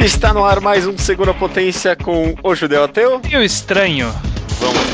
Está no ar mais um Segunda Potência com o Judeu Ateu. E o estranho. Vamos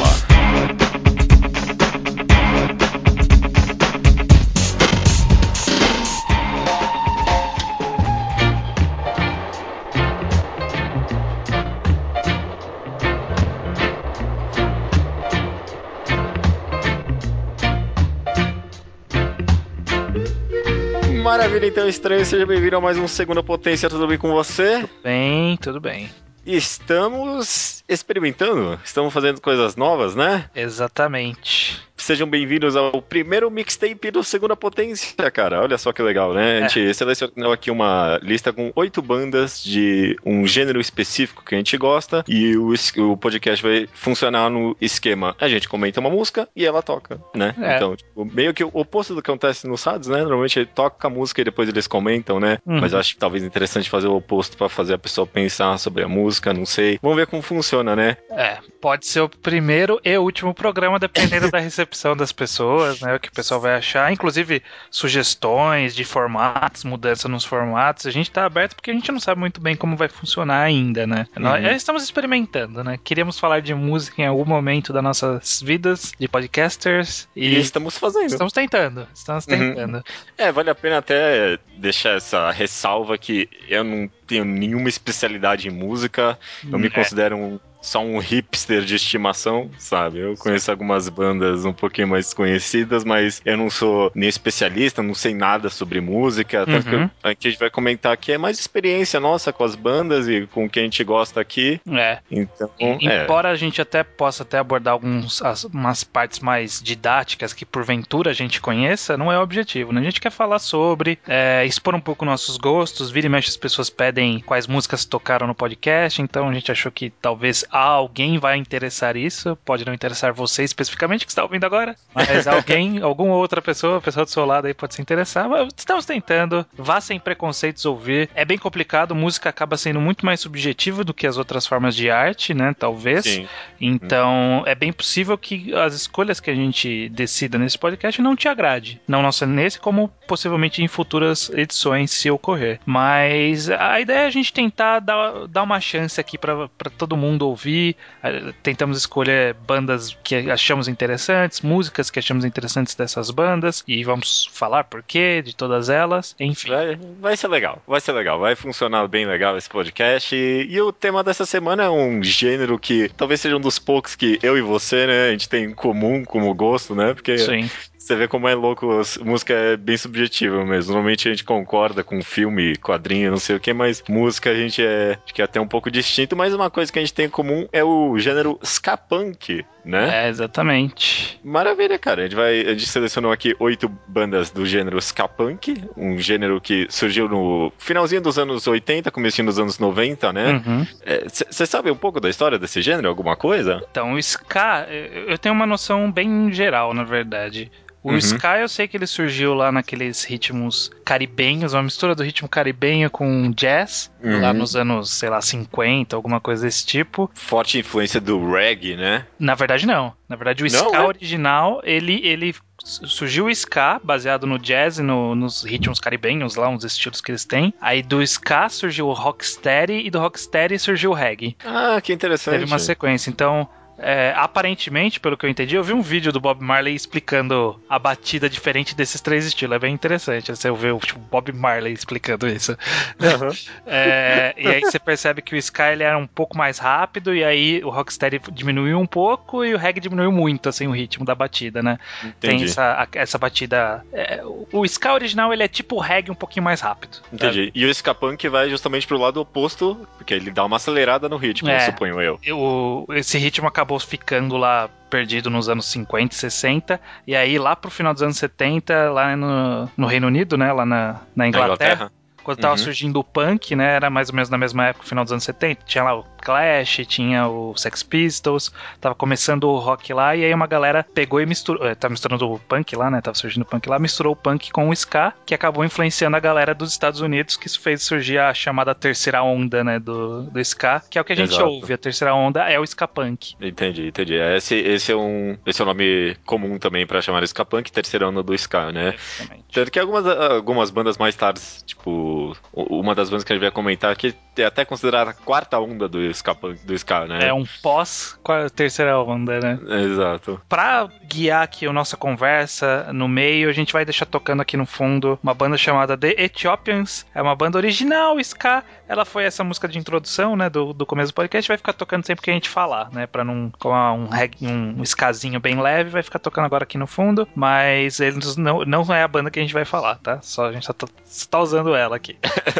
Maravilha, então, estranho, seja bem-vindo a mais um Segunda Potência, tudo bem com você? Bem, tudo bem. Estamos experimentando, estamos fazendo coisas novas, né? Exatamente. Sejam bem-vindos ao primeiro mixtape do Segunda Potência, cara. Olha só que legal, né? A gente selecionou aqui uma lista com oito bandas de um gênero específico que a gente gosta e o, o podcast vai funcionar no esquema. A gente comenta uma música e ela toca, né? É. Então, tipo, meio que o oposto do que acontece no SADS, né? Normalmente ele toca a música e depois eles comentam, né? Uhum. Mas eu acho que talvez interessante fazer o oposto pra fazer a pessoa pensar sobre a música, não sei. Vamos ver como funciona, né? É, pode ser o primeiro e último programa, dependendo da recepção das pessoas, né? O que o pessoal vai achar. Inclusive, sugestões de formatos, mudança nos formatos. A gente tá aberto porque a gente não sabe muito bem como vai funcionar ainda, né? Nós Uhum. estamos experimentando, né? Queríamos falar de música em algum momento das nossas vidas de podcasters E, e. estamos fazendo. Estamos tentando, estamos Uhum. tentando. É, vale a pena até deixar essa ressalva que eu não tenho nenhuma especialidade em música, eu me É. considero um- só um hipster de estimação, sabe? Eu conheço algumas bandas um pouquinho mais conhecidas, mas eu não sou nem especialista, não sei nada sobre música, tanto Uhum. que eu- o que a gente vai comentar aqui é mais experiência nossa com as bandas e com o que a gente gosta aqui, É. então, E- é. Embora a gente até possa até abordar algumas umas partes mais didáticas que porventura a gente conheça, não é o objetivo. Né? A gente quer falar sobre, é, expor um pouco nossos gostos, vira e mexe as pessoas pedem quais músicas tocaram no podcast, então a gente achou que talvez a alguém vai interessar isso, pode não interessar você especificamente que está ouvindo agora, mas alguém, alguma outra pessoa, a pessoa do seu lado aí pode se interessar, mas estamos tentando, vá sem preconceitos ouvir. É bem complicado, música acaba sendo muito mais subjetiva do que as outras formas de arte, né, talvez. Sim. Então, é bem possível que as escolhas que a gente decida nesse podcast não te agrade. Não nossa nesse, como possivelmente em futuras edições, se ocorrer. Mas a ideia é a gente tentar dar, dar uma chance aqui para todo mundo ouvir. Eh, Tentamos escolher bandas que achamos interessantes, músicas que achamos interessantes dessas bandas, e vamos falar por quê de todas elas. Enfim. Vai, vai ser legal, vai ser legal, vai funcionar bem legal esse podcast. E, e o tema dessa semana é um gênero que talvez seja um dos poucos que eu e você, né, a gente tem em comum como gosto, né? Porque Sim. Você vê como é louco, música é bem subjetiva mesmo. Normalmente a gente concorda com filme, quadrinho, não sei o que, mas música a gente é, acho que é até um pouco distinto. Mas uma coisa que a gente tem em comum é o gênero ska punk, né? É, exatamente. Maravilha, cara. A gente, vai, a gente selecionou aqui oito bandas do gênero ska punk, um gênero que surgiu no finalzinho dos anos 80, comecinho dos anos 90, né? Uhum. Você sabe um pouco da história desse gênero? Alguma coisa? Então, o ska, eu tenho uma noção bem geral, na verdade. O Uhum. ska eu sei que ele surgiu lá naqueles ritmos caribenhos, uma mistura do ritmo caribenho com jazz, Uhum. lá nos anos, sei lá, 50, alguma coisa desse tipo. Forte influência do reggae, né? Na verdade, não. Na verdade, o Não, ska é? original, ele, ele surgiu o ska baseado no jazz e no- nos ritmos caribenhos, lá, uns estilos que eles têm. Aí do ska surgiu o rocksteady e do rocksteady surgiu o reggae. Ah, que interessante. Teve uma sequência. Então, é, aparentemente, pelo que eu entendi, eu vi um vídeo do Bob Marley explicando a batida diferente desses três estilos. É bem interessante você ver o tipo, Bob Marley explicando isso. Aham. É, e aí você percebe que o Sky ele era um pouco mais rápido, e aí o Rocksteady diminuiu um pouco e o reggae diminuiu muito, assim, o ritmo da batida, né? Tem Entendi. essa, a- essa batida. é, o- Sky original ele é tipo o reggae um pouquinho mais rápido. Entendi. E o ska punk vai justamente pro lado oposto, porque ele dá uma acelerada no ritmo, É. suponho eu. o- esse ritmo acabou ficando lá perdido nos anos 50 e 60, e aí lá pro final dos anos 70, lá no, no Reino Unido, né, lá na, na Inglaterra, quando tava Uhum. surgindo o punk, né, era mais ou menos na mesma época, final dos anos 70, tinha lá o Clash, tinha o Sex Pistols, tava começando o rock lá, e aí uma galera pegou e misturou, eh, tá misturando o punk lá, né, tava surgindo o punk lá, misturou o punk com o ska, que acabou influenciando a galera dos Estados Unidos, que isso fez surgir a chamada terceira onda, né, do, do ska, que é o que a gente Exato. ouve, a terceira onda é o ska punk. Entendi, entendi. Esse, esse, é um, esse é um nome comum também pra chamar ska punk, terceira onda do ska, né? Exatamente. Tanto que algumas, algumas bandas mais tarde, tipo o, uma das bandas que a gente vai comentar, que é até considerada a quarta onda do ska, do ska né? É um pós terceira onda, né? Exato. Pra guiar aqui a nossa conversa no meio, a gente vai deixar tocando aqui no fundo uma banda chamada The Ethiopians. É uma banda original, ska. Ela foi essa música de introdução, né, do, do começo do podcast. Vai ficar tocando sempre que a gente falar, né? Pra não. Com um, um, um skazinho bem leve, vai ficar tocando agora aqui no fundo. Mas eles não, não é a banda que a gente vai falar, tá? Só a gente só tá, só tá usando ela aqui.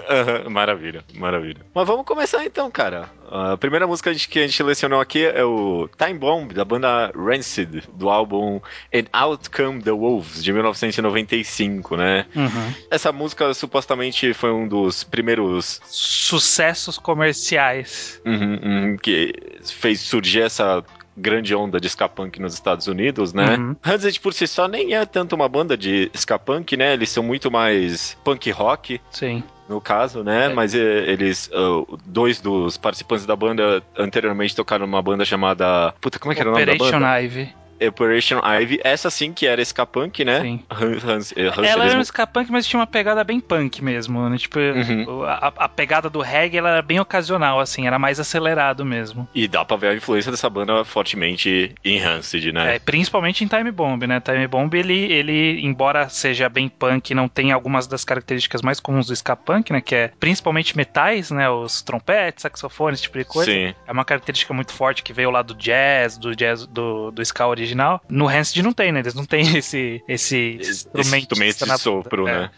maravilha, maravilha. Mas vamos começar então, cara. A primeira música que a gente selecionou aqui é o Time Bomb, da banda Rancid, do álbum And Out Come the Wolves, de 1995, né? Uhum. Essa música supostamente foi um dos primeiros sucessos comerciais uhum, uhum, que fez surgir essa grande onda de ska punk nos Estados Unidos, né? Uhum. Rancid por si só nem é tanto uma banda de ska punk, né? Eles são muito mais punk rock. Sim no caso, né? É. Mas eles, uh, dois dos participantes da banda anteriormente tocaram numa banda chamada. Puta, como é que era Operation o nome da banda? Ivy. Operation Ivy, essa sim que era ska punk, né? Sim. Hans, Hans, Hans, ela era um ska punk, mas tinha uma pegada bem punk mesmo, né? Tipo, uhum. a, a, pegada do reggae ela era bem ocasional, assim, era mais acelerado mesmo. E dá pra ver a influência dessa banda fortemente em Rancid, né? É, principalmente em Time Bomb, né? Time Bomb, ele, ele, embora seja bem punk, não tem algumas das características mais comuns do ska punk, né? Que é principalmente metais, né? Os trompetes, saxofones, tipo de coisa. Sim. É uma característica muito forte que veio lá do jazz, do jazz, do, do ska original original. No Rancid não tem, né? Eles não têm esse, esse instrumento, esse de sopro, é. né?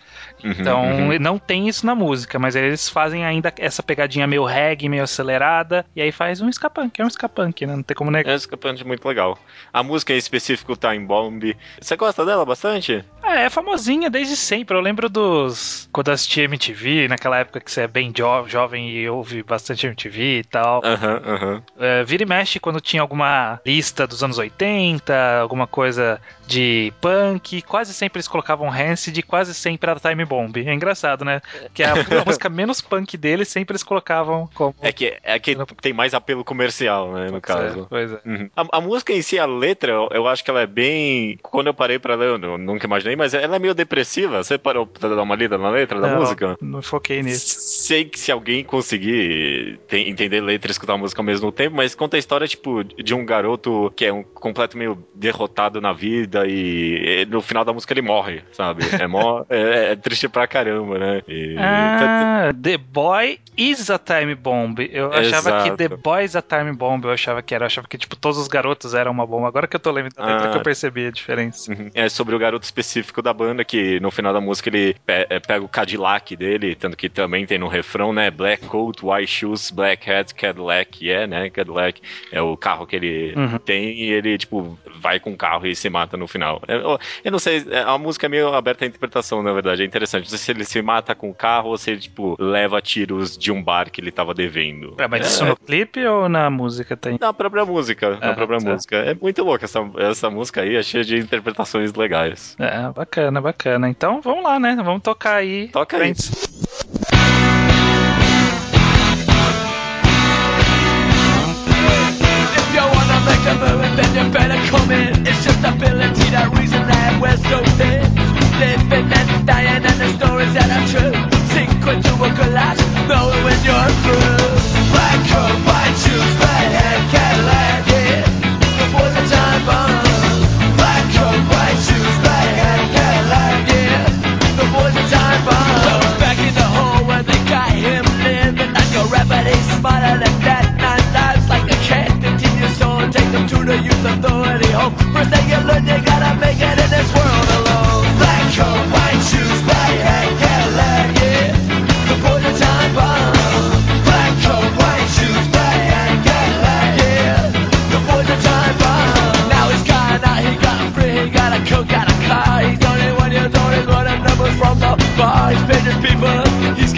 Uhum, então, uhum. não tem isso na música, mas eles fazem ainda essa pegadinha meio reggae, meio acelerada, e aí faz um escapunk, é um escapunk, né? Não tem como negar. É um escapunk muito legal. A música em específico, Time Bomb, você gosta dela bastante? É, é famosinha desde sempre. Eu lembro dos. Quando eu assisti MTV, naquela época que você é bem jo jovem e ouve bastante MTV e tal. Aham, uhum, aham. É, vira e mexe quando tinha alguma lista dos anos 80, alguma coisa de punk, quase sempre eles colocavam Rancid, quase sempre era Time Bomb. É engraçado, né? Que é a, a música menos punk dele, sempre eles colocavam como. É que, é que tem mais apelo comercial, né? No caso. pois é. Uhum. A, a, música em si, a letra, eu, eu, acho que ela é bem. Quando eu parei pra ler, eu nunca imaginei, mas ela é meio depressiva. Você parou pra dar uma lida na letra da não, música? Não foquei nisso. Sei que se alguém conseguir tem, entender letra e escutar a música ao mesmo tempo, mas conta a história, tipo, de um garoto que é um completo meio derrotado na vida e, e no final da música ele morre, sabe? É, mó, é, é triste triste pra caramba, né? E... Ah, The Boy is a Time Bomb. Eu achava Exato. que The Boy is a Time Bomb, eu achava que era. Eu achava que, tipo, todos os garotos eram uma bomba. Agora que eu tô lembrando ah. que eu percebi a diferença. Uhum. É sobre o garoto específico da banda, que no final da música ele é, pega o Cadillac dele, tanto que também tem no refrão, né? Black coat, white shoes, black hat, Cadillac, é, yeah, né? Cadillac é o carro que ele uhum. tem e ele, tipo, vai com o carro e se mata no final. Eu, eu não sei, a música é meio aberta à interpretação, na verdade, é interessante interessante. Não sei se ele se mata com o carro ou se ele, tipo, leva tiros de um bar que ele tava devendo. É, mas isso no clipe ou na música tem? Na própria música. na ah, própria tá. música. É muito louco essa, essa música aí, é cheia de interpretações legais. É, bacana, bacana. Então vamos lá, né? Vamos tocar aí. Toca aí. make a move, then you better come in. It's just ability, that reason that we're so thin. living dying and the stories that are true. Sink into a collapse, knowing when you're through Black coat, white shoes, red hair, Cadillac, yeah. Before the time bomb. Black coat, white shoes, red hair, Cadillac, yeah. Before the time bomb. Back in the hole where they got him living like a smarter than that, nine lives like a cat Continue so take them to the youth authority. Home First thing you learn, you gotta make it in this world alone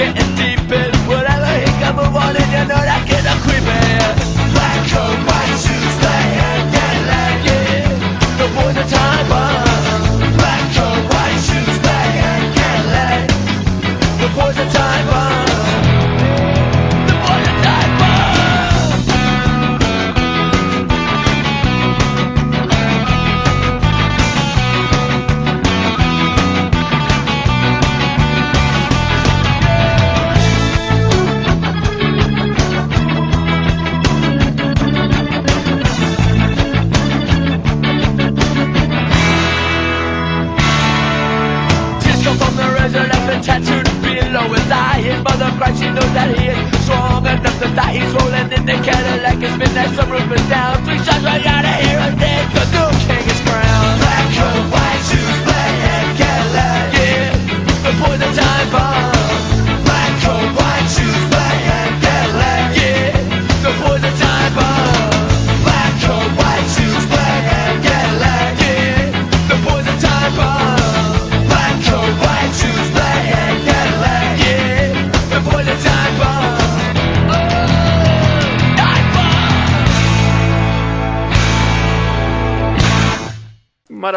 getting deep in whatever he can move on, and you know that kid a creeping. Black coat,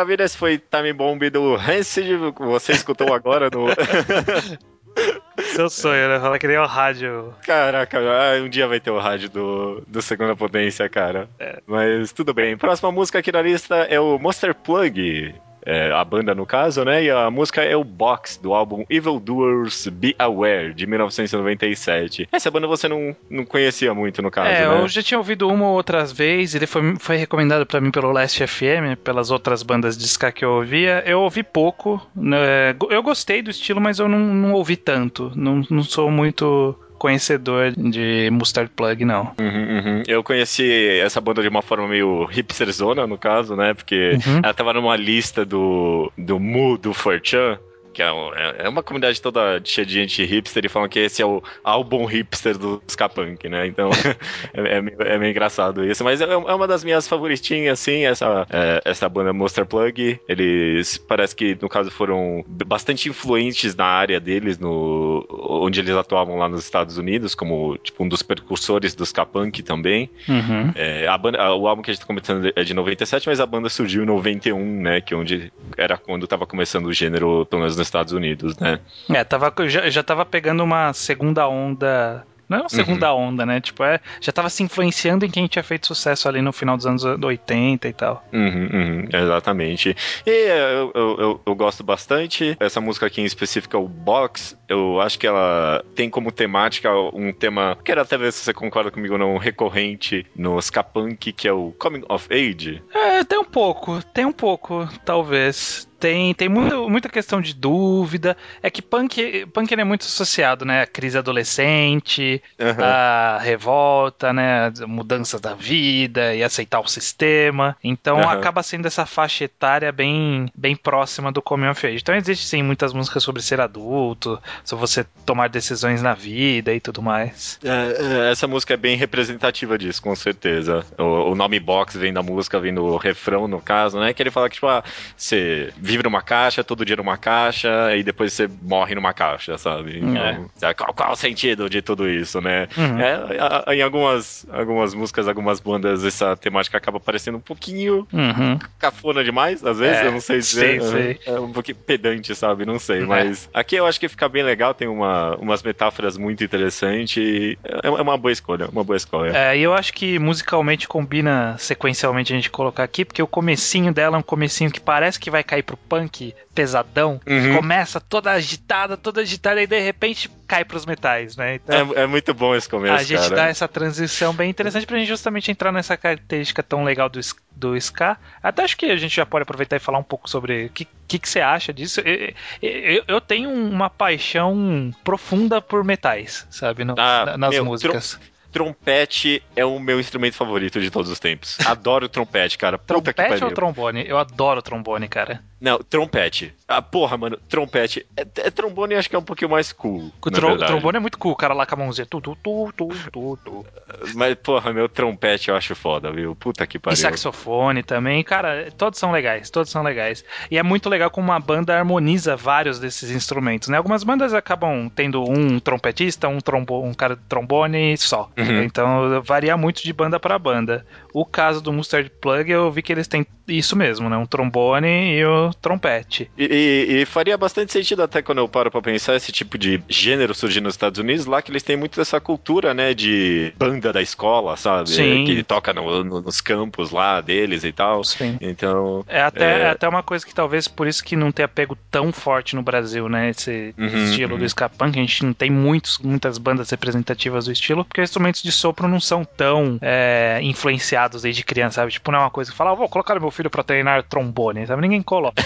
Maravilha, esse foi Time Bomb do Rancid, você escutou agora no... Seu sonho, né? Falar que nem o rádio. Caraca, ah, um dia vai ter o rádio do, do Segunda Potência, cara. É. Mas tudo bem. Próxima música aqui na lista é o Monster Plug é, a banda no caso, né? E a música é o Box, do álbum Evil Doers Be Aware, de 1997. Essa banda você não, não conhecia muito, no caso, é, né? eu já tinha ouvido uma ou outras vezes, ele foi, foi recomendado para mim pelo Last FM, pelas outras bandas de ska que eu ouvia. Eu ouvi pouco, né? eu gostei do estilo, mas eu não, não ouvi tanto. Não, não sou muito conhecedor de Mustard Plug, não. Uhum, uhum. Eu conheci essa banda de uma forma meio hipsterzona, no caso, né? Porque uhum. ela tava numa lista do, do Mu, do Fortran que é, é, é, uma comunidade toda cheia de gente hipster e falam que esse é o álbum hipster do ska punk, né? Então é, é, meio, é, meio, engraçado isso. Mas é, é, uma das minhas favoritinhas, assim, essa, é, essa banda Monster Plug. Eles parece que, no caso, foram bastante influentes na área deles, no, onde eles atuavam lá nos Estados Unidos, como tipo um dos precursores do ska punk também. Uhum. A banda, o álbum que a gente tá comentando é de 97, mas a banda surgiu em 91, né? Que onde era quando tava começando o gênero, pelo menos nos Estados Unidos, né? É, tava, já, já tava pegando uma segunda onda não é uma segunda uhum. onda, né? Tipo, é, já tava se influenciando em quem tinha feito sucesso ali no final dos anos 80 e tal. Uhum, uhum, exatamente. E eu, eu, eu, eu, gosto bastante. Essa música aqui em específico, o Box, eu acho que ela tem como temática um tema, quero até ver se você concorda comigo, não, recorrente no ska punk, que é o Coming of Age. É, tem um pouco, tem um pouco, talvez tem, tem muito, muita questão de dúvida. É que punk, punk é muito associado, né? A crise adolescente, uhum. a revolta, né? Mudanças da vida e aceitar o sistema. Então uhum. acaba sendo essa faixa etária bem, bem próxima do Coming of Age. Então existe sim muitas músicas sobre ser adulto, sobre você tomar decisões na vida e tudo mais. É, é, essa música é bem representativa disso, com certeza. O, o nome box vem da música, vem do refrão, no caso, né? Que ele fala que, tipo, ah, você vive numa caixa, todo dia numa caixa, e depois você morre numa caixa, sabe? Então, é. qual, qual o sentido de tudo isso, né? Uhum. É, em algumas, algumas músicas, algumas bandas, essa temática acaba parecendo um pouquinho uhum. cafona demais, às vezes, é, eu não sei dizer. Sei, sei. É, é um pouquinho pedante, sabe? Não sei, é. mas aqui eu acho que fica bem legal, tem uma, umas metáforas muito interessantes, é, é uma boa escolha, uma boa escolha. É, e eu acho que musicalmente combina sequencialmente a gente colocar aqui, porque o comecinho dela é um comecinho que parece que vai cair pro punk pesadão, uhum. começa toda agitada, toda agitada, e de repente cai pros metais, né? Então, é, é, muito bom esse começo. A gente cara. dá essa transição bem interessante pra gente justamente entrar nessa característica tão legal do, do Ska. Até acho que a gente já pode aproveitar e falar um pouco sobre o que, que, que você acha disso. Eu, eu, eu, tenho uma paixão profunda por metais, sabe? No, ah, nas meu, músicas trompete é o meu instrumento favorito de todos os tempos. Adoro trompete, cara. Puta trompete ou trombone? Eu adoro trombone, cara. Não, trompete. Ah, porra, mano, trompete. É, é trombone acho que é um pouquinho mais cool. O tro trombone é muito cool, o cara lá com a mãozinha. Tu, tu, tu, tu, tu, tu. Mas, porra, meu trompete eu acho foda, viu? Puta que pariu. E saxofone também, cara, todos são legais, todos são legais. E é muito legal como uma banda harmoniza vários desses instrumentos, né? Algumas bandas acabam tendo um trompetista, um, trombo um cara de trombone só. Uhum. Então varia muito de banda para banda. O caso do Mustard Plug, eu vi que eles têm isso mesmo, né? Um trombone e o trompete. E, e, e, faria bastante sentido até quando eu paro pra pensar esse tipo de gênero surgindo nos Estados Unidos, lá que eles têm muito dessa cultura, né? De banda da escola, sabe? Sim. Que toca no, no, nos campos lá deles e tal. Sim. Então. É até, é... é até uma coisa que talvez por isso que não tenha pego tão forte no Brasil, né? Esse uhum, estilo uhum. do ska punk. A gente não tem muitos, muitas bandas representativas do estilo, porque os instrumentos de sopro não são tão é, influenciados desde criança, sabe? Tipo, não é uma coisa que fala, ah, vou colocar meu filho pra treinar trombone, sabe? Ninguém coloca.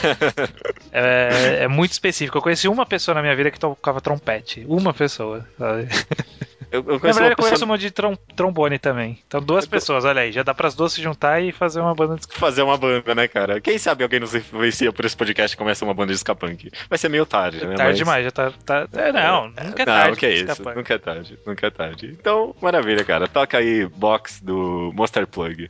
É, é, muito específico. Eu conheci uma pessoa na minha vida que tocava trompete. Uma pessoa, sabe? Eu, eu Na conheço verdade, uma eu conheço pessoa uma de trom- trombone também. Então, duas Eu pessoas, olha aí. Já dá pras duas se juntar e fazer uma banda de fazer uma banda, né, cara? Quem sabe alguém nos influencia por esse podcast e começa uma banda de ska punk. Vai ser meio tarde, né? Tarde mas- demais, já tá. tá- É, não, nunca é não, tarde. que é isso, nunca é tarde, nunca é tarde. Então, maravilha, cara. Toca aí box do Monster Plug.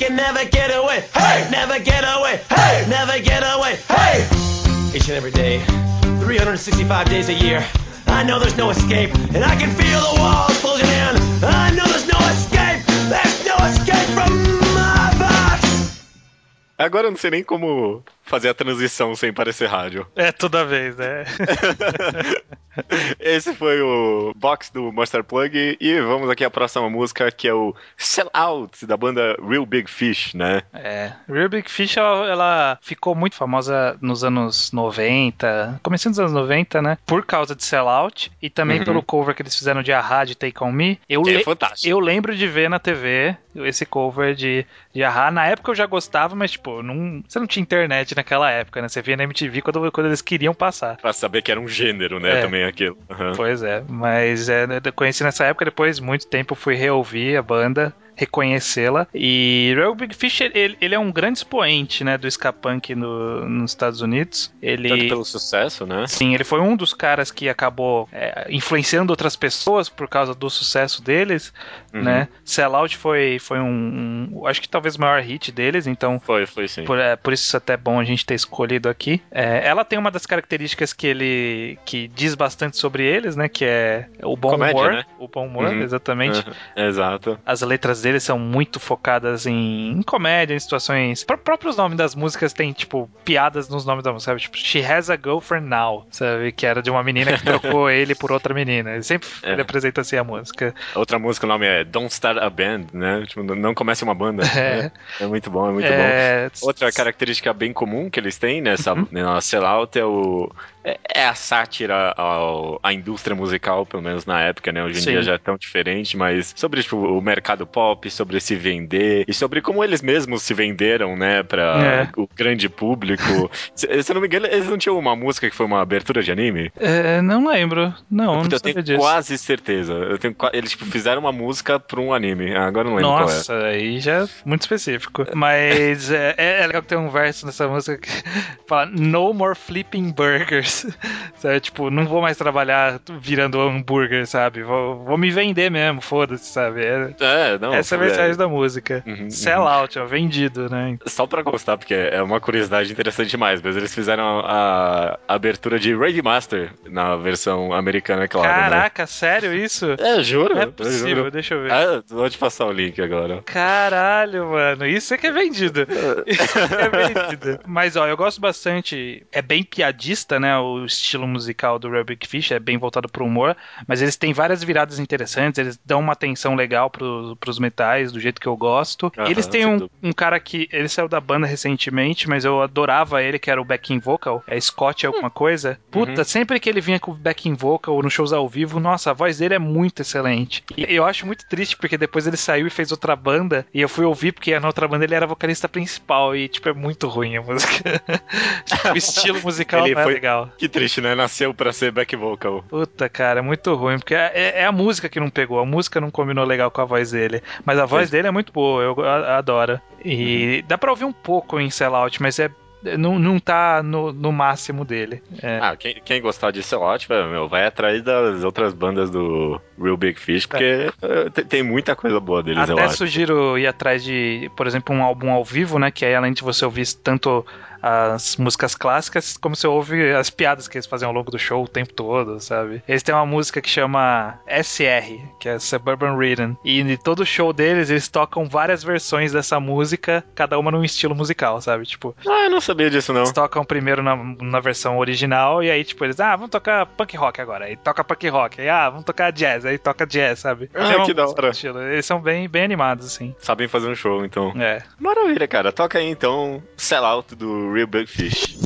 Can never get away. Hey, never get away. Hey, never get away. Hey, each and every day, 365 days a year. I know there's no escape, and I can feel the walls closing in. I know there's no escape. There's no escape from my box. Agora eu não sei nem como fazer a transição sem parecer rádio. É toda vez, né? Esse foi o box do Monster Plug e vamos aqui à próxima música que é o Sell Out da banda Real Big Fish, né? É. Real Big Fish, ela, ela ficou muito famosa nos anos 90, começando dos anos 90, né? Por causa de Sellout e também Uhum. pelo cover que eles fizeram de Ahá, de Take On Me. Eu, Que é fantástico. eu lembro de ver na TV esse cover de, de Ahá. Na época eu já gostava, mas, tipo, não, você não tinha internet naquela época, né? Você via na MTV quando, quando eles queriam passar. Pra saber que era um gênero, né? É. Também aquilo. Aham. Pois é, mas é, eu conheci nessa época, depois muito tempo fui reouvir a banda, reconhecê-la. E Real Big Fish, ele, ele é um grande expoente, né, do ska punk no, nos Estados Unidos. Ele Tanto pelo sucesso, né? Sim, ele foi um dos caras que acabou é, influenciando outras pessoas por causa do sucesso deles, Uhum. né? Sellout foi, foi um, um- acho que talvez o maior hit deles, então Foi, foi sim. por, é, por isso é até bom a gente ter escolhido aqui. É, ela tem uma das características que ele que diz bastante sobre eles, né? Que é o bom Comédia, humor. né? O bom humor, Uhum. exatamente. Aham, Exato. As letras deles são muito focadas em, em comédia, em situações. Pró próprios nomes das músicas tem, tipo, piadas nos nomes da música, sabe? Tipo, She Has a Girlfriend Now, sabe? Que era de uma menina que trocou ele por outra menina. Ele sempre É. ele apresenta assim a música. Outra música, o nome é Don't Start a Band, né? Tipo, não comece uma banda. É. né? É muito bom, é muito bom. É, Outra característica bem comum que eles têm nessa na sellout é o é, é a sátira ao, à indústria musical, pelo menos na época, né? Hoje em Sim. dia já é tão diferente, mas sobre tipo, o mercado pop, sobre se vender e sobre como eles mesmos se venderam, né, para É. o grande público. se, se eu não me engano, eles não tinham uma música que foi uma abertura de anime? é, não lembro. Não, não Puta, eu tenho disso. quase certeza. Eu tenho, eles tipo, fizeram uma música pra um anime. Ah, Agora eu não lembro Nossa, aí já é muito específico. Mas é, é legal que tem um verso nessa música que fala No more flipping burgers. Sabe? Tipo, não vou mais trabalhar virando hambúrguer, sabe? Vou, vou me vender mesmo, foda-se, sabe? É- qual é. É, não. Essa é a mensagem da música. Uhum, uhum. Sell out, ó, vendido, né? Só pra gostar, porque é uma curiosidade interessante demais, mas eles fizeram a, a abertura de Raid Master na versão americana, é claro. né? Caraca, sério isso? É, juro. Não é eu possível, juro. deixa eu ver. Ah, vou te passar o link agora. Caralho, mano, isso é que é vendido. Isso é vendido. Mas, ó, eu gosto bastante. É bem piadista, né? O estilo musical do Big Fish, é bem voltado pro humor. Mas eles têm várias viradas interessantes, eles dão uma atenção legal pro, pros metais, do jeito que eu gosto. Eles têm um, um cara que. Ele saiu da banda recentemente, mas eu adorava ele, que era o backing vocal. É Scott alguma coisa. Puta, sempre que ele vinha com o backing vocal nos shows ao vivo, nossa, a voz dele é muito excelente. E eu acho muito triste porque depois ele saiu e fez outra banda. E eu fui ouvir porque na outra banda ele era vocalista principal. E, tipo, é muito ruim a música. Tipo, o estilo musical Ele não é foi- legal. Que triste, né? Nasceu pra ser back vocal. Puta, cara, é muito ruim. Porque é, é a música que não pegou. A música não combinou legal com a voz dele. Mas a voz Sim. dele é muito boa, eu a- adoro. E dá pra ouvir um pouco em Sellout, mas é. Não, não tá no, no máximo dele. É. Ah, quem, quem gostar disso é ótimo, meu, vai atrás das outras bandas do Real Big Fish, porque eh, tem, tem muita coisa boa deles, eu Até acho. sugiro ir atrás de, por exemplo, um álbum ao vivo, né? Que aí, além de você ouvir tanto as músicas clássicas, como você ouve as piadas que eles fazem ao longo do show o tempo todo, sabe? Eles têm uma música que chama SR, que é Suburban Rhythm. E em todo show deles, eles tocam várias versões dessa música, cada uma num estilo musical, sabe? Tipo, Ah, eu não sabia disso, não. eles tocam primeiro na, na versão original, e aí, tipo, eles, ah, vamos tocar punk rock agora. Aí toca punk rock. Aí, ah, vamos tocar jazz. Aí toca jazz, sabe? Ah, Tem uma que da hora. estilo. Eles são bem, bem animados, assim. Sabem fazer um show, então. É. Maravilha, cara. Toca aí, então, Sell Out do Real Big Fish.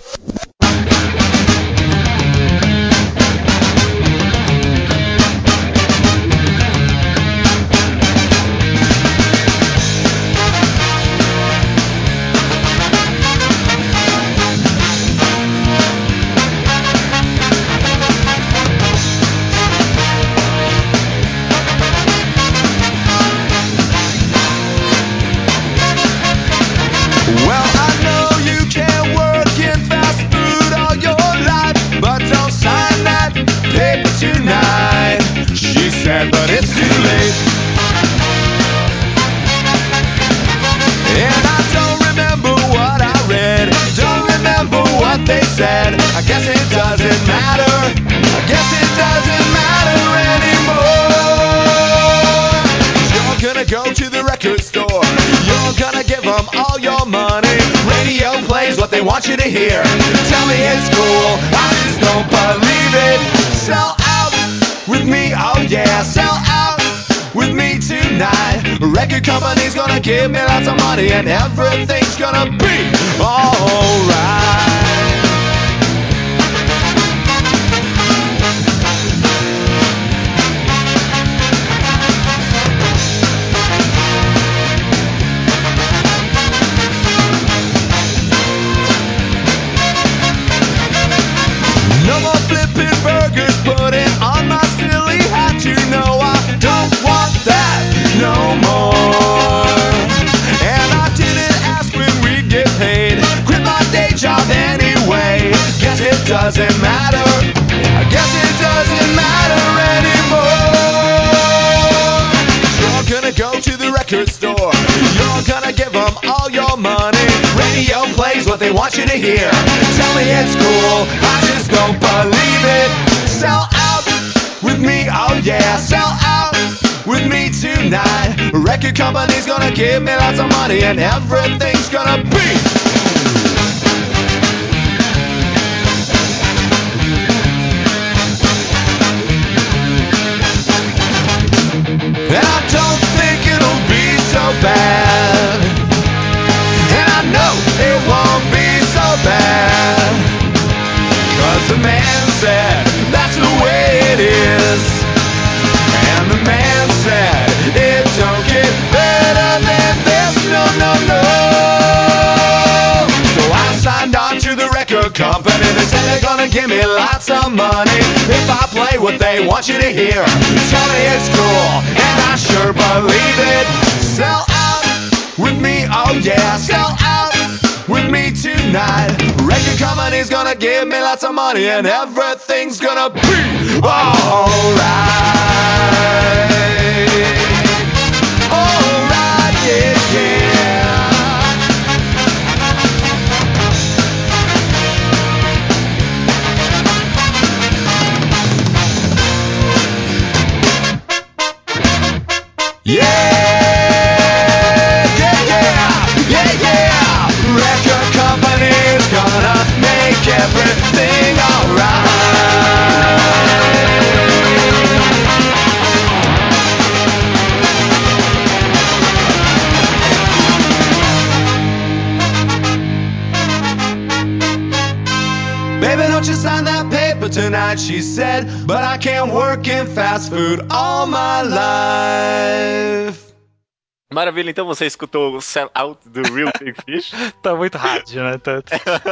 Want you to hear. Tell me it's cool. I just don't believe it. Sell out with me, oh yeah. Sell out with me tonight. Record company's gonna give me lots of money and everything's gonna be alright. Doesn't matter. I guess it doesn't matter anymore. You're gonna go to the record store. You're gonna give them all your money. Radio plays what they want you to hear. Tell me it's cool. I just don't believe it. Sell out with me, oh yeah. Sell out with me tonight. Record company's gonna give me lots of money and everything's gonna be. And I don't think it'll be so bad. And I know it won't be so bad. Cause the man said give me lots of money if I play what they want you to hear. Tell me it's cool, and I sure believe it. Sell out with me, oh yeah, sell out with me tonight. Record company's gonna give me lots of money, and everything's gonna be alright. Yeah, yeah, yeah, yeah, yeah. Record company's gonna make everything alright. She said. But I can't work in fast food all my life. Maravilha, então você escutou o Sell Out do Real Big Fish. Tá muito rádio, né? Tá,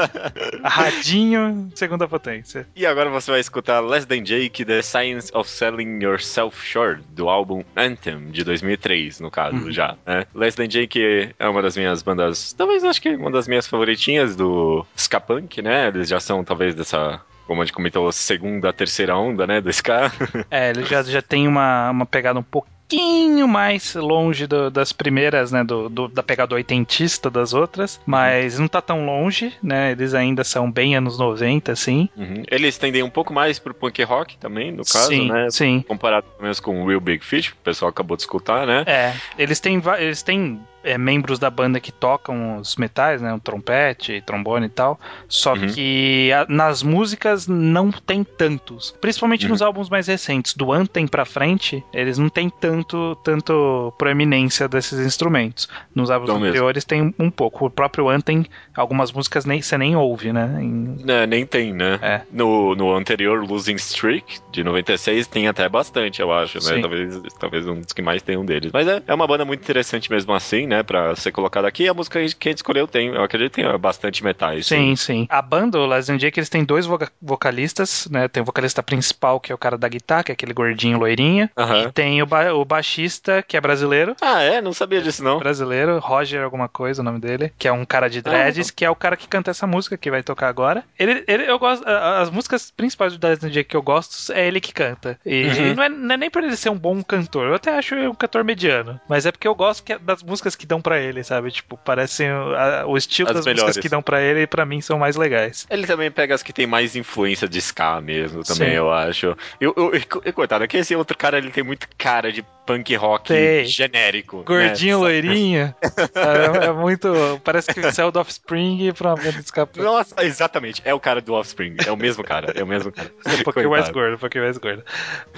radinho, segunda potência. e agora você vai escutar Less Than Jake, The Science of Selling Yourself Short, do álbum Anthem, de 2003, no caso, já. Né? Less Than Jake é uma das minhas bandas, talvez acho que uma das minhas favoritinhas do ska punk, né? Eles já são talvez dessa como a gente comentou, segunda, terceira onda, né, do Ska. É, ele já, já tem uma, uma pegada um pouquinho mais longe do- das primeiras, né, do, do- da pegada oitentista das outras, mas não tá tão longe, né, eles ainda são bem anos 90, assim. Uhum. Eles tendem um pouco mais pro punk rock também, no caso, sim, né? sim. Comparado pelo menos com o Real Big Fish, que o pessoal acabou de escutar, né? É, eles têm, eles têm é, membros da banda que tocam os metais, né? O trompete, trombone e tal. Só Uhum. que a- nas músicas não tem tantos. Principalmente Uhum. nos álbuns mais recentes. Do Anthem pra frente, eles não têm tanto, tanto proeminência desses instrumentos. Nos álbuns Não mesmo. anteriores tem um pouco. O próprio Anthem, algumas músicas nem, você nem ouve, né? Em- Né, nem tem, né? É. No, no anterior Losing Streak, de 96, tem até bastante, eu acho, né? Sim. Talvez, talvez um dos que mais tem um deles. Mas é, é uma banda muito interessante mesmo assim, né? Pra ser colocada aqui. E a música que a gente escolheu tem, eu acredito que tem bastante metais. Sim, sim. A banda, o Last Jake, eles têm dois voca- vocalistas, né? Tem o vocalista principal, que é o cara da guitarra, que é aquele gordinho loirinha. E tem o, ba- o baixista, que é brasileiro. Ah, é? Não sabia disso, não. Brasileiro, Roger alguma coisa, o nome dele, que é um cara de Ah, dreads, que é o cara que canta essa música que vai tocar agora. Ele, ele eu gosto, as músicas principais do Last Jake que eu gosto é ele que canta. E Uhum. não, é, não é nem por ele ser um bom cantor, eu até acho um cantor mediano, mas é porque eu gosto que- das músicas que dão pra ele, sabe? Tipo, parecem o, a- o estilo As das melhores. músicas que dão pra ele, pra mim são mais legais. Ele também pega as que tem mais influência de ska mesmo, também, Sim. eu acho. Eu, eu, eu, eu- coitado, é que esse outro cara, ele tem muito cara de punk rock Tem. genérico. Gordinho, né? loirinho. é, é muito. Parece que saiu do Offspring pra uma banda de. Nossa, exatamente. É o cara do Offspring. É o mesmo cara. É o mesmo cara. Um pouquinho mais gordo, um pouquinho mais gordo.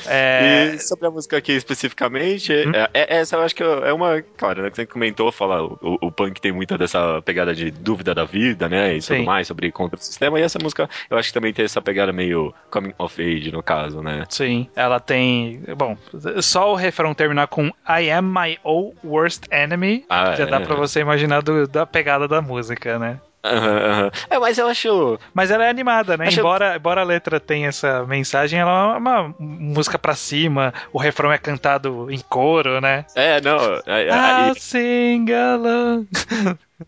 É, E sobre a música aqui especificamente, Hum? é, é- essa eu acho que é uma. Claro, né? Que você comentou, fala, o, o punk tem muita dessa pegada de dúvida da vida, né? E tudo Sim. mais, sobre contra o sistema. E essa música eu acho que também tem essa pegada meio coming of age, no caso, né? Sim, ela tem. Bom, só o refrão terminar com I am my own worst enemy. Ah, já dá é. pra você imaginar do- da pegada da música, né? Aham, aham. É, mas eu acho. Mas ela é animada, né? Acho- Embora, embora a letra tenha essa mensagem, ela é uma música pra cima, o refrão é cantado em coro, né? É, não. é- é- I'll sing along.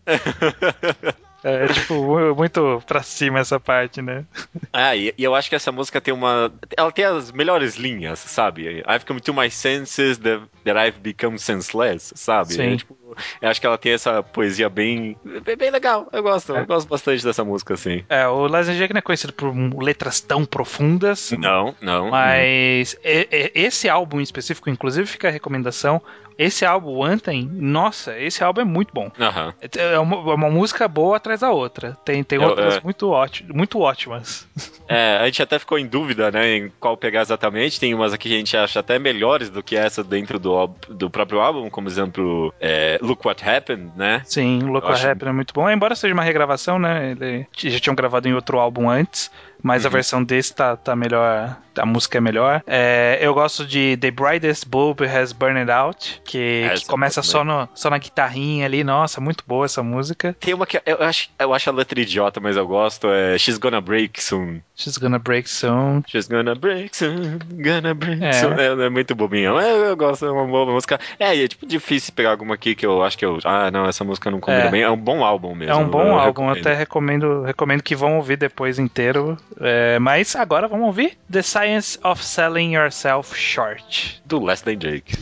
É tipo mu- muito pra cima essa parte, né? Ah, e, e eu acho que essa música tem uma. Ela tem as melhores linhas, sabe? I've come to my senses that, that I've become senseless, sabe? Sim. É, tipo, eu acho que ela tem essa poesia bem. bem, legal. Eu gosto, É. eu gosto bastante dessa música, assim. É, o Last Jake não é conhecido por letras tão profundas, Não, não. mas e- esse álbum em específico, inclusive fica a recomendação, esse álbum, Anthem, nossa, esse álbum é muito bom. Aham. É uma, é uma música boa atrás da outra. Tem, tem Eu- outras é. muito, óti- muito ótimas. É, a gente até ficou em dúvida, né, em qual pegar exatamente. Tem umas aqui que a gente acha até melhores do que essa dentro do, do próprio álbum, como exemplo, é, Look What Happened, né? Sim, Local Eu acho- Rap é muito bom. Embora seja uma regravação, né? Ele já tinham gravado em outro álbum antes. Mas Uhum. a versão desse tá, tá melhor. A música é melhor. É, eu gosto de The Brightest Bulb Has Burned Out, que, que começa eu só, no, só na guitarrinha ali. Nossa, muito boa essa música. Tem uma que eu acho, eu acho a letra idiota, mas eu gosto. É She's Gonna Break Soon. She's Gonna Break Soon. She's gonna break soon, gonna break É. soon. É, é muito bobinha. Mas eu gosto, é uma boa música. É, e é tipo difícil pegar alguma aqui que eu acho que eu. Ah, não, essa música não combina É. bem. É um bom álbum mesmo. É um bom eu álbum, eu recomendo. até recomendo, recomendo que vão ouvir depois inteiro. É, mas agora vamos ouvir The Science of Selling Yourself Short. Do Less Than Jake.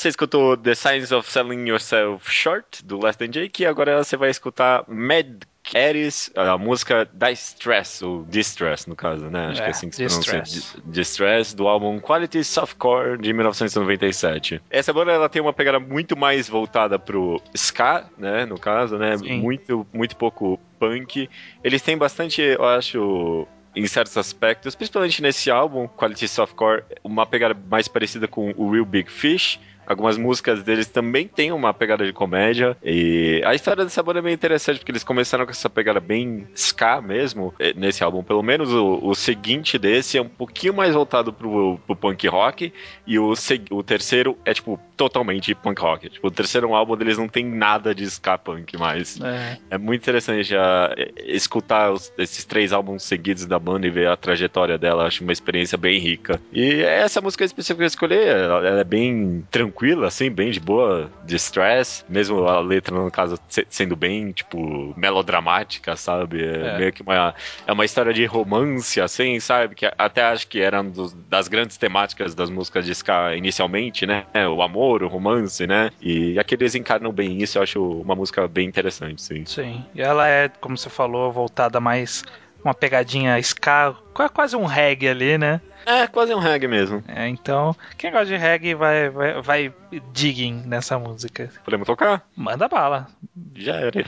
Você escutou The Science of Selling Yourself Short, do Less Than Jake, e agora você vai escutar Mad Caris, a música da Stress, ou Distress, no caso, né? Acho É, que é assim que se pronuncia. Distress. Di- Distress, do álbum Quality Softcore, de 1997. Essa banda, ela tem uma pegada muito mais voltada pro ska, né? No caso, né? Sim. Muito, muito pouco punk. Eles têm bastante, eu acho em certos aspectos, principalmente nesse álbum, Quality Softcore, uma pegada mais parecida com o Real Big Fish, Algumas músicas deles também têm uma pegada de comédia. E a história dessa banda é bem interessante, porque eles começaram com essa pegada bem ska mesmo, eh, nesse álbum. Pelo menos o, o seguinte desse é um pouquinho mais voltado pro, pro punk rock. E o, o terceiro é, tipo, totalmente punk rock. Tipo, o terceiro álbum deles não tem nada de ska punk mais. É. É muito interessante já eh, escutar os- esses três álbuns seguidos da banda e ver a trajetória dela. Acho uma experiência bem rica. E essa música específica que eu escolhi, ela, ela é bem tranquila, assim, bem de boa, de stress. Mesmo a letra, no caso, se- sendo bem, tipo, melodramática, sabe? É, É. meio que uma, é uma história de romance, assim, sabe? Que até acho que era uma das grandes temáticas das músicas de ska inicialmente, né? O amor, o romance, né? E aqui eles encarnam bem isso. Eu acho uma música bem interessante, sim. Sim. E ela é, como você falou, voltada mais uma pegadinha ska, qua- quase um reggae ali, né? É, quase um reggae mesmo. É, então, quem gosta de reggae vai, vai, vai digging nessa música. Podemos tocar? Manda bala. Já era.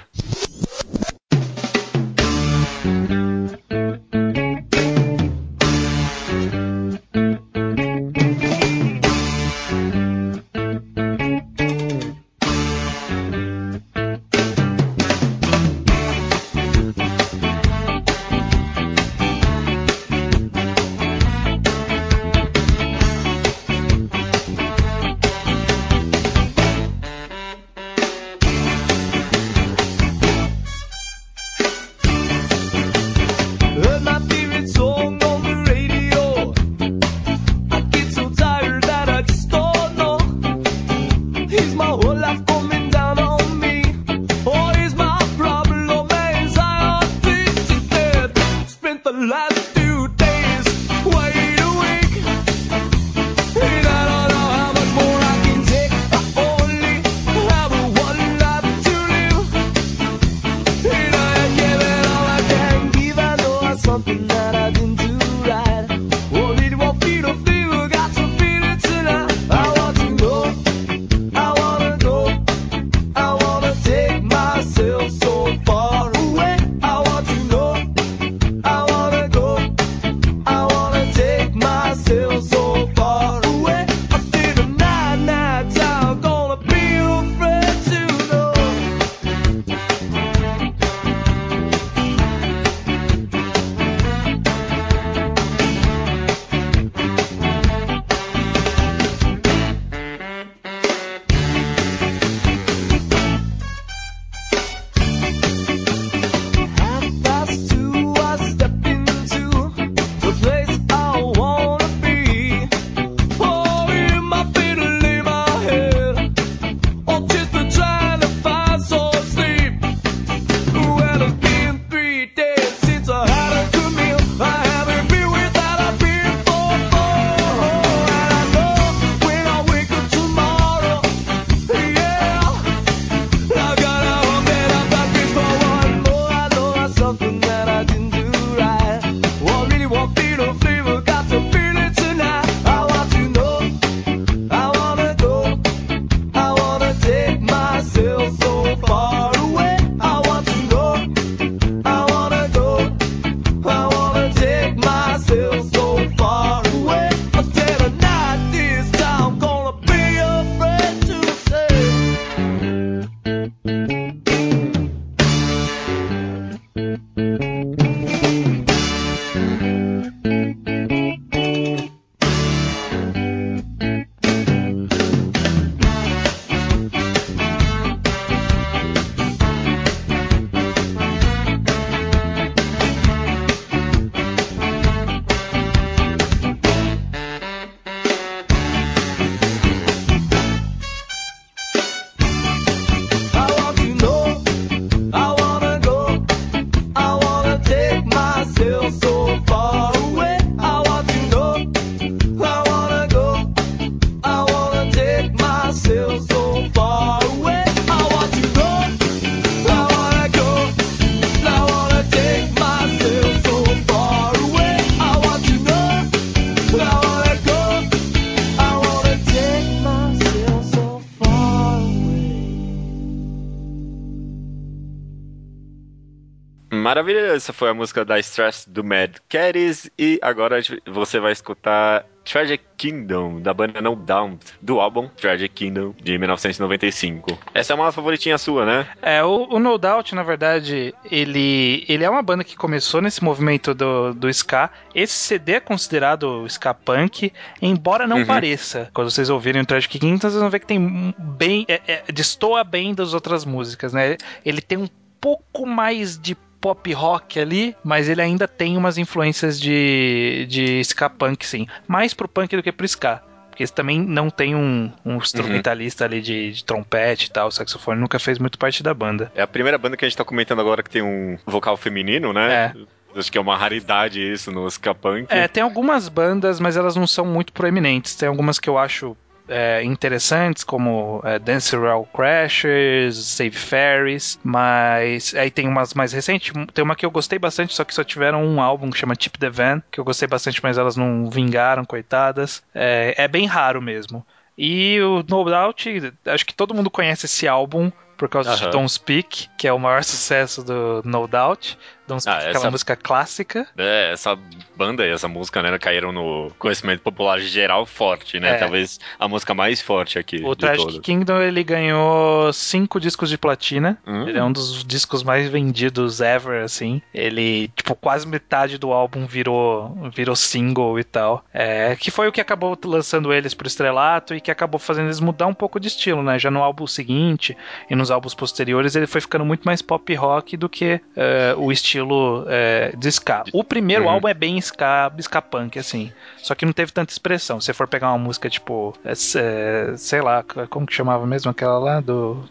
Maravilha, essa foi a música da Stress do Mad Caddies e agora você vai escutar Tragic Kingdom, da banda No Doubt, do álbum Tragic Kingdom, de 1995. Essa é uma favoritinha sua, né? É, o, o No Doubt, na verdade, ele, ele é uma banda que começou nesse movimento do, do ska. Esse CD é considerado ska punk, embora não Uhum. pareça. Quando vocês ouvirem o Tragic Kingdom, vocês vão ver que tem bem. É, é, destoa bem das outras músicas, né? Ele tem um pouco mais de pop rock ali, mas ele ainda tem umas influências de, de ska punk, sim. Mais pro punk do que pro ska. Porque esse também não tem um, um instrumentalista ali de, de trompete e tal, o saxofone nunca fez muito parte da banda. É a primeira banda que a gente tá comentando agora que tem um vocal feminino, né? Acho que é uma raridade isso no ska punk. É, tem algumas bandas, mas elas não são muito proeminentes. Tem algumas que eu acho é, interessantes, como é, Dance Rail Crashers, Save Fairies, mas aí tem umas mais recentes. Tem uma que eu gostei bastante, só que só tiveram um álbum que chama Tip the Van, que eu gostei bastante, mas elas não vingaram, coitadas. É, é bem raro mesmo. E o No Doubt, acho que todo mundo conhece esse álbum por causa de. Don't Speak, que é o maior sucesso do No Doubt. Speak, Ah, aquela essa- música clássica. É, essa banda e essa música, né, caíram no conhecimento popular geral forte, né? É. Talvez a música mais forte aqui O Tragic. Kingdom ele ganhou cinco discos de platina. Hum. Ele é um dos discos mais vendidos ever, assim. Ele, tipo, quase metade do álbum virou, virou single e tal. É, que foi o que acabou lançando eles pro estrelato e que acabou fazendo eles mudar um pouco de estilo, né? Já no álbum seguinte e nos álbuns posteriores ele foi ficando muito mais pop rock do que é, o estilo é, de ska. O primeiro Uhum. álbum é bem ska, ska punk, assim. Só que não teve tanta expressão. Se você for pegar uma música tipo, é, é, sei lá, como que chamava mesmo aquela lá do.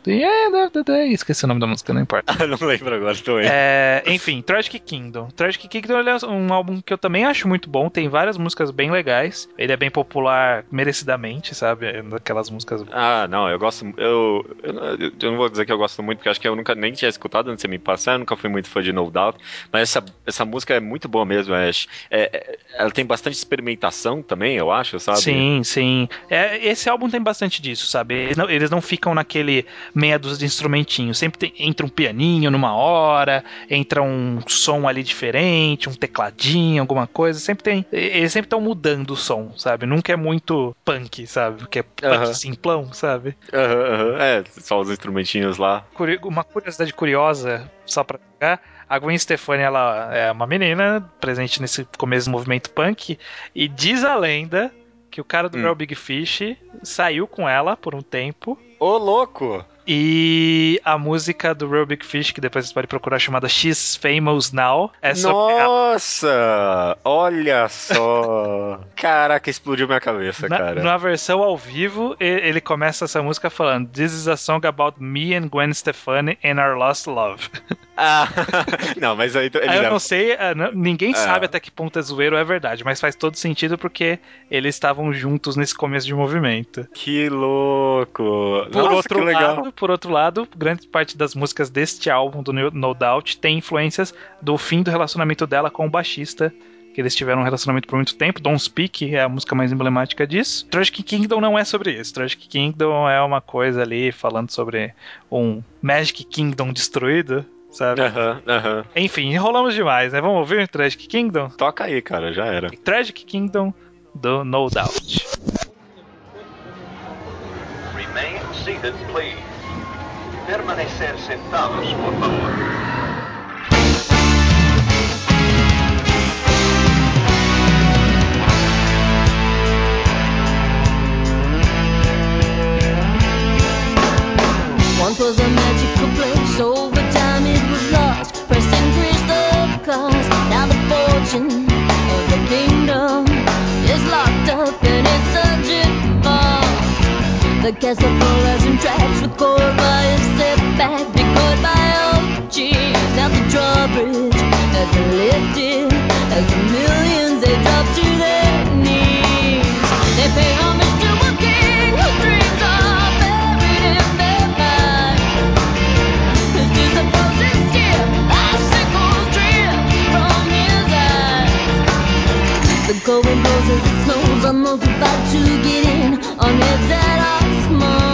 Esqueci o nome da música, não importa. não lembro agora também. É, enfim, Tragic Kingdom. Tragic Kingdom é um álbum que eu também acho muito bom. Tem várias músicas bem legais. Ele é bem popular merecidamente, sabe? É Daquelas músicas. Ah, não, eu gosto. Eu, eu, não- eu não vou dizer que eu gosto muito, porque acho que eu nunca nem tinha escutado antes de você me passar, eu nunca fui muito fã de No Doubt. Mas essa, essa música é muito boa mesmo, Ash. É, é- ela tem bastante experimentação também, eu acho, sabe? Sim, sim. É, esse álbum tem bastante disso, sabe? Eles não, eles não ficam naquele meia dúzia de instrumentinhos. Sempre tem- entra um pianinho numa hora, entra um som ali diferente, um tecladinho, alguma coisa. Sempre tem. Eles sempre estão mudando o som, sabe? Nunca é muito punk, sabe? Porque é punk Aham. simplão, sabe? Aham, aham. É, só os instrumentinhos lá. Uma curiosidade curiosa, só pra pegar. A Gwen Stefani, ela é uma menina presente nesse começo do movimento punk. E diz a lenda que o cara do Hum. Real Big Fish saiu com ela por um tempo. Ô, louco! E a música do Real Big Fish, que depois vocês podem procurar, chamada She's Famous Now, é sobre a- Nossa! Olha só! Caraca, explodiu minha cabeça, Na, cara. na versão ao vivo, ele começa essa música falando This is a song about me and Gwen Stefani and our lost love. Ah, não, mas aí ele eu não sei, ah, ninguém É. sabe até que ponto é zoeiro ou é verdade, mas faz todo sentido porque eles estavam juntos nesse começo de movimento. Que louco! Por Nossa, outro que legal. lado, por outro lado, grande parte das músicas deste álbum do No Doubt tem influências do fim do relacionamento dela com o baixista. Que eles tiveram um relacionamento por muito tempo. Don't Speak é a música mais emblemática disso. Tragic Kingdom não é sobre isso. Tragic Kingdom é uma coisa ali falando sobre um Magic Kingdom destruído, sabe? Aham, aham. Enfim, enrolamos demais, né? Vamos ouvir Tragic Kingdom? Toca aí, cara, já era. Tragic Kingdom do No Doubt. Remain seated, please. Permanecer sentados, por favor. Once was a magical place, over time it was lost. Press increased the cost. Now the fortune of the kingdom is locked up and it's searching for the castle floors and tracks with cold I'm not about to get in on it that I smile.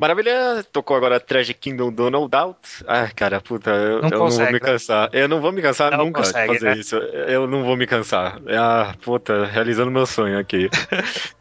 Maravilha, tocou agora Tragic Kingdom do No Doubt. Ah, cara, puta, eu Não eu não vou consegue, me né? cansar. Eu não vou me cansar Não nunca consegue, de fazer né? isso. Eu não vou me cansar. Ah, puta, realizando meu sonho aqui.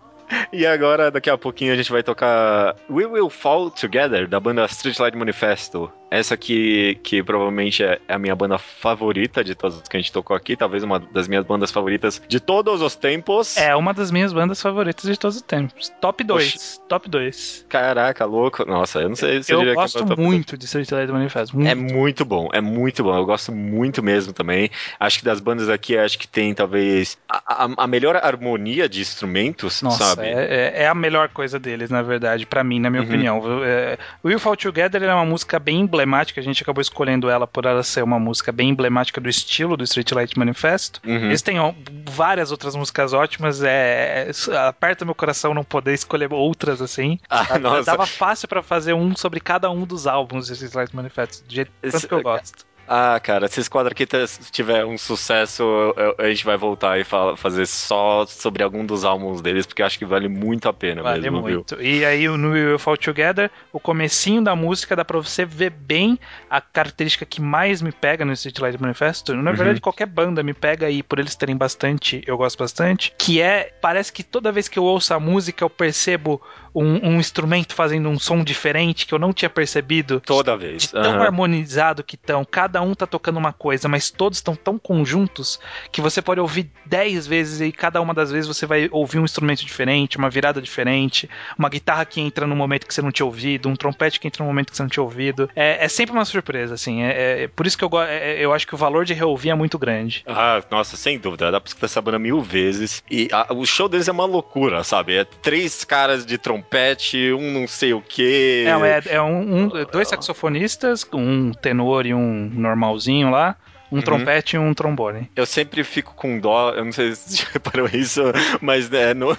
E agora, daqui a pouquinho, a gente vai tocar We Will Fall Together, da banda Streetlight Manifesto. Essa aqui, que provavelmente é a minha banda favorita de todas que a gente tocou aqui, talvez uma das minhas bandas favoritas de todos os tempos. É uma das minhas bandas favoritas de todos os tempos. Top 2. Top 2. Caraca, louco. Nossa, eu não sei se Eu diria que é gosto top muito de Street Light Manifesto. Muito. É muito bom, é muito bom. Eu gosto muito mesmo também. Acho que das bandas aqui, acho que tem talvez a, a- a melhor harmonia de instrumentos, Nossa, sabe? é, é- é a melhor coisa deles, na verdade, pra mim, na minha Uhum. opinião. É, Will Fall Together é uma música bem emblemática, a gente acabou escolhendo ela por ela ser uma música bem emblemática do estilo do Street Light Manifesto. Uhum. Eles têm ó, várias outras músicas ótimas, é, é- aperta meu coração não poder escolher outras assim. Ah. Dava fácil pra fazer um sobre cada um dos álbuns do Street Light Manifesto, do jeito que eu gosto. Ah, cara, se esse quadro aqui t- tiver um sucesso, eu- eu- a gente vai voltar e fala- fazer só sobre algum dos álbuns deles, porque acho que vale muito a pena Vale mesmo, viu? muito. E aí no We Will Fall Together, o comecinho da música dá pra você ver bem a característica que mais me pega no Street Light Manifesto. Na Uhum. verdade, qualquer banda me pega aí, por eles terem bastante, eu gosto bastante. Que é, parece que toda vez que eu ouço a música, eu percebo um, um instrumento fazendo um som diferente que eu não tinha percebido. Toda vez. Tão harmonizado que estão, cada um tá tocando uma coisa, mas todos estão tão conjuntos que você pode ouvir 10 vezes e cada uma das vezes você vai ouvir um instrumento diferente, uma virada diferente, uma guitarra que entra num momento que você não tinha ouvido, um trompete que entra num momento que você não tinha ouvido. É, é sempre uma surpresa, assim. É, é por isso que eu, go- é- eu acho que o valor de reouvir é muito grande. Ah, nossa, sem dúvida. Dá pra escutar essa banda mil vezes. E a- o show deles é uma loucura, sabe? É três caras de trompete, um não sei o quê. É, é, é um, um- dois saxofonistas, um tenor e um normalzinho lá, um Uhum. trompete e um trombone. Eu sempre fico com dó, eu não sei se você reparou isso, mas né, no,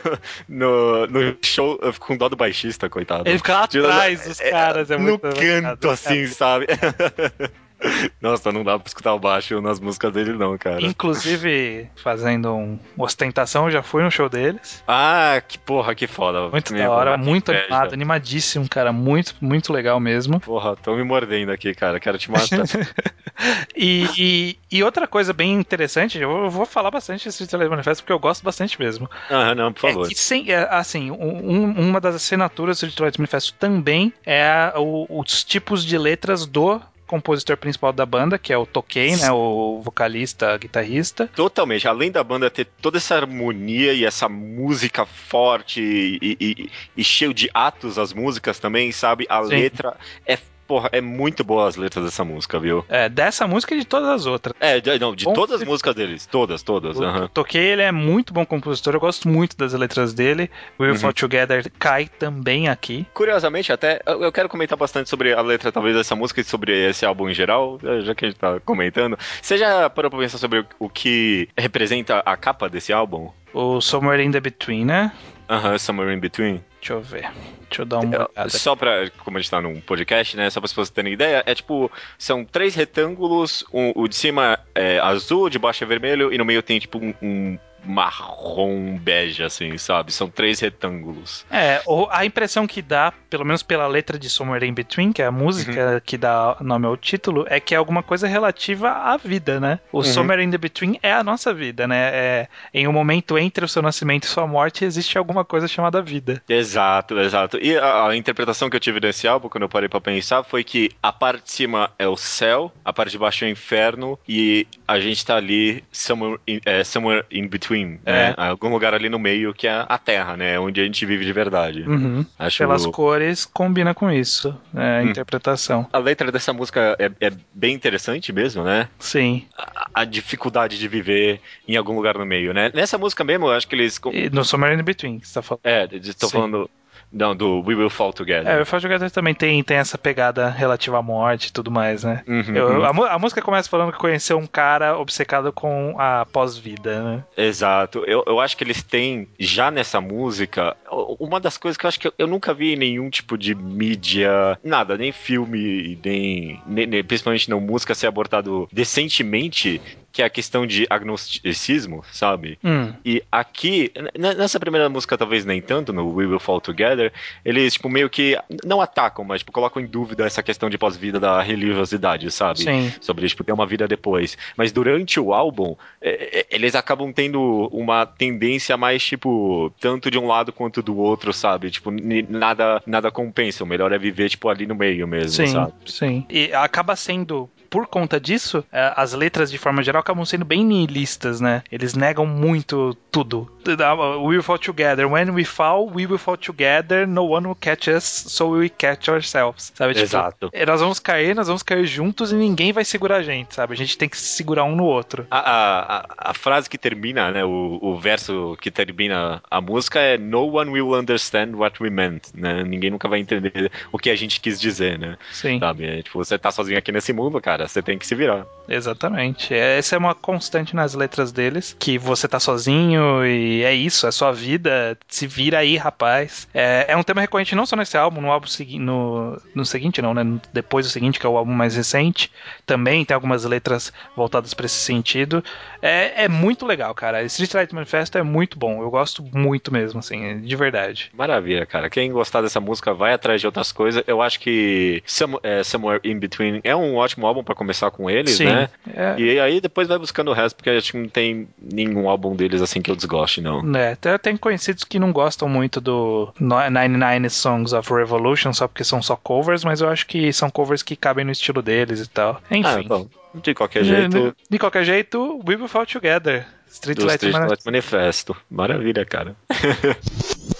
no, no show eu fico com dó do baixista, coitado. Ele fica lá atrás dos caras, é no muito canto, engraçado. assim, sabe? Nossa, não dá pra escutar o baixo nas músicas dele, não, cara. Inclusive, fazendo um ostentação, eu já fui no show deles. Ah, que porra, que foda. Muito Minha da hora, muito inveja. animado, animadíssimo, cara. Muito, muito legal mesmo. Porra, tô me mordendo aqui, cara. Quero te matar. E, e, e outra coisa bem interessante, eu vou- falar bastante desse Street Light Manifesto porque eu gosto bastante mesmo. ah, não, por favor. É sem, é, assim, um- uma das assinaturas do Light Manifesto também é a- o- os tipos de letras do compositor principal da banda, que é o Tokei, né, o vocalista, guitarrista. Totalmente. Além da banda ter toda essa harmonia e essa música forte e, e- e cheio de atos as músicas também, sabe? A Sim. letra é, porra, é muito boa as letras dessa música, viu? É, dessa música e de todas as outras. É, de- não, de Bom, todas as músicas deles. Todas, todas. O aham. Tokei, ele é muito bom compositor, eu gosto muito das letras dele. We Will Uhum. Fall Together cai também aqui. Curiosamente, até, eu quero comentar bastante sobre a letra, talvez, dessa música e sobre esse álbum em geral, eh, já que a gente tá comentando. Você já parou pra pensar sobre o que representa a capa desse álbum? O Somewhere in the Between, né? Aham, Somewhere in Between. Deixa eu ver. Deixa eu dar uma olhada. Só pra, como a gente tá num podcast, né? Só pra vocês terem ideia, é tipo, são três retângulos, um- o de cima é azul, o de baixo é vermelho, e no meio tem tipo um, um marrom bege, assim, sabe? São três retângulos. É, a impressão que dá, pelo menos pela letra de Somewhere in Between, que é a música Uhum. que dá nome ao título, é que é alguma coisa relativa à vida, né? O Uhum. Somewhere in the Between é a nossa vida, né? É, em um momento entre o seu nascimento e sua morte existe alguma coisa chamada vida. Exato, exato. E a, a interpretação que eu tive desse álbum, quando eu parei pra pensar, foi que a parte de cima é o céu, a parte de baixo é o inferno, e a gente tá ali somewhere in, é, somewhere in between, né? Algum lugar ali no meio que é a terra, né? Onde a gente vive de verdade. Uhum. Acho Pelas cores, combina com isso, né? a Hum. interpretação. A letra dessa música é, é bem interessante mesmo, né? Sim. A, a dificuldade de viver em algum lugar no meio, né? Nessa música mesmo, eu acho que eles. E no Somewhere in Between, que você tá falando. É, estou falando. Não, do We Will Fall Together. É, o Fall Together também tem, tem essa pegada relativa à morte e tudo mais, né? Uhum, Eu- uhum. a, a música começa falando que conheceu um cara obcecado com a pós-vida, né? Exato. Eu, eu acho que eles têm, já nessa música, uma das coisas que eu acho que eu, eu nunca vi em nenhum tipo de mídia, nada, nem filme, nem, nem- nem- principalmente não música, ser abordado decentemente, que é a questão de agnosticismo, sabe? Hum. E aqui, nessa primeira música, talvez nem tanto, no We Will Fall Together, eles, tipo, meio que não atacam, mas, tipo, colocam em dúvida essa questão de pós-vida da religiosidade, sabe? Sim. Sobre, tipo, ter uma vida depois. Mas durante o álbum, é, é, eles acabam tendo uma tendência mais, tipo, tanto de um lado quanto do outro, sabe? Tipo, nada, nada compensa. O melhor é viver, tipo, ali no meio mesmo, Sim, sabe? sim. E acaba sendo. Por conta disso, eh, as letras de forma geral acabam sendo bem nihilistas, né? Eles negam muito tudo. We will fall together. When we fall, we will fall together. No one will catch us, so we will catch ourselves. Sabe? Tipo, Exato. eh, nós vamos cair, nós vamos cair juntos e ninguém vai segurar a gente, sabe? A gente tem que se segurar um no outro. A, a, a- a frase que termina, né, o, o verso que termina a música é No one will understand what we meant, né? Ninguém nunca vai entender o que a gente quis dizer, né? Sim. Sabe? É, tipo, você tá sozinho aqui nesse mundo, cara, você tem que se virar. Exatamente. Essa é uma constante nas letras deles, que você tá sozinho e é isso, é sua vida, se vira aí, rapaz. É, é um tema recorrente não só nesse álbum, no álbum segui no, no seguinte não, né? Depois do seguinte, que é o álbum mais recente, também tem algumas letras voltadas pra esse sentido. É, é muito legal, cara. Street Light Manifesto é muito bom, eu gosto muito mesmo, assim, de verdade. Maravilha, cara. Quem gostar dessa música vai atrás de outras coisas. Eu acho que Some- é, Somewhere in Between é um ótimo álbum pra começar com eles, Sim. né? É, E aí depois vai buscando o resto, porque acho que não tem nenhum álbum deles assim que eu desgoste, não. É, até tem conhecidos que não gostam muito do no- 99 Songs of Revolution só porque são só covers, mas eu acho que são covers que cabem no estilo deles e tal. Ah, Enfim. bom, de qualquer jeito, De qualquer jeito, We Will Fall Together. Street Light Street Manifesto. Light Manifesto. Maravilha, cara.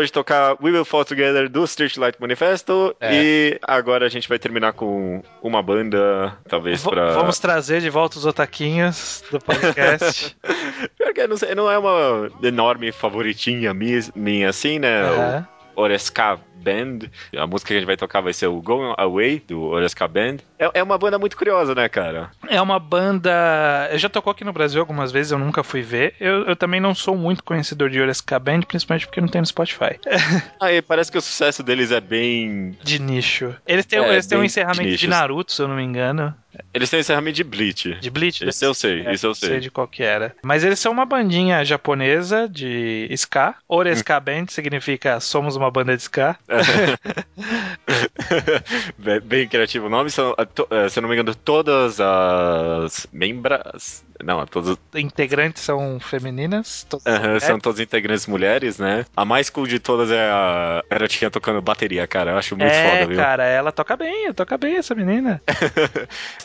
acabou de tocar We Will Fall Together do Streetlight Manifesto. É. E agora a gente vai terminar com uma banda, talvez V- pra. Vamos trazer de volta os otaquinhos do podcast. Pior que não, sei, não é uma enorme favoritinha mi- minha assim, né? Aham. O Oreska Band. A música que a gente vai tocar vai ser o Going Away, do Oreska Band. É, é uma banda muito curiosa, né, cara? É uma banda. Já tocou aqui no Brasil algumas vezes, eu nunca fui ver. Eu, eu também não sou muito conhecedor de Oreska Band, principalmente porque não tem no Spotify. Aí parece que o sucesso deles é bem. De nicho. Eles têm, É, eles têm um encerramento de nichos. Naruto, se eu não me engano. Eles têm encerramento de Bleach. De Bleach. Isso eu sei, É, isso eu não sei. de qual que era. Mas eles são uma bandinha japonesa de ska. Oreska Band significa somos uma banda de ska. bem, bem criativo o nome. São, to- eh, se eu não me engano, todas as membras. Não, todas, Integrantes são femininas. todas são todas integrantes mulheres, né? A mais cool de todas é a garotinha tocando bateria, cara. Eu acho muito é, foda, viu? cara, ela toca bem, toca bem essa menina.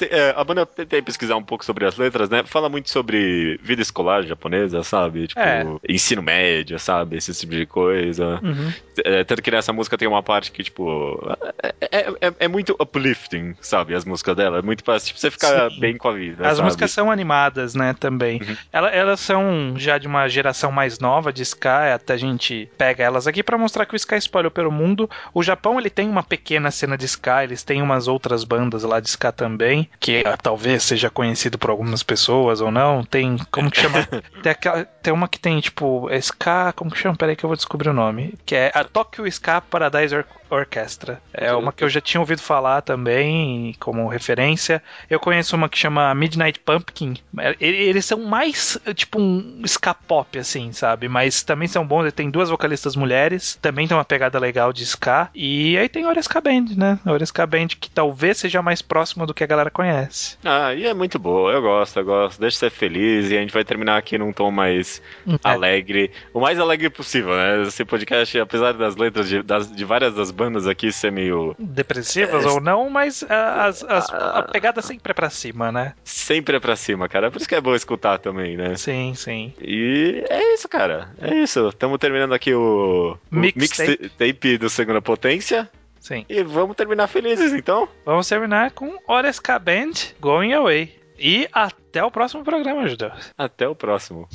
É, a banda eu tentei pesquisar um pouco sobre as letras, né? Fala muito sobre vida escolar japonesa, sabe? Tipo, É. ensino médio, sabe? Esse tipo de coisa. Uhum. É, tanto que nessa música tem uma parte que, tipo, é, é- é- é muito uplifting, sabe? As músicas dela. É muito pra tipo, você ficar Sim. bem com a vida. As sabe? músicas são animadas, né, também. Uhum. Ela- elas são já de uma geração mais nova de ska, até a gente pega elas aqui pra mostrar que o ska espalhou pelo mundo. O Japão, ele tem uma pequena cena de ska, eles têm umas outras bandas lá de ska também, que ah, talvez seja conhecido por algumas pessoas ou não. Tem, como que chama? tem, aquela- tem uma que tem, tipo, é ska, como que chama? Peraí que eu vou descobrir o nome. Que é a Tokyo Ska Paradise Or- Orchestra. É uma que eu já tinha ouvido falar também, como referência. Eu conheço uma que chama Midnight Pumpkin. Eles são mais, tipo, um ska pop, assim, sabe? Mas também são bons. Tem duas vocalistas mulheres. Também tem uma pegada legal de ska. E aí tem a Oreska Band, né? A Oreska Band que talvez seja mais próxima do que a galera conhece. Ah, e é muito boa, eu gosto, eu gosto. Deixa você feliz e a gente vai terminar aqui num tom mais É. alegre. O mais alegre possível, né? Esse podcast, apesar das letras de, das- de várias das bandas aqui ser meio. Depressivas É, ou não, mas ah, as- as- a pegada sempre é pra cima, né? Sempre é pra cima, cara. Por isso que é bom escutar também, né? Sim, sim. E é isso, cara. É isso. Estamos terminando aqui o, Mixtape. mixtape do Segunda Potência. Sim. E vamos terminar felizes, então. Vamos terminar com Oreska Band Going Away. E até o próximo programa, Judeu. Até o próximo.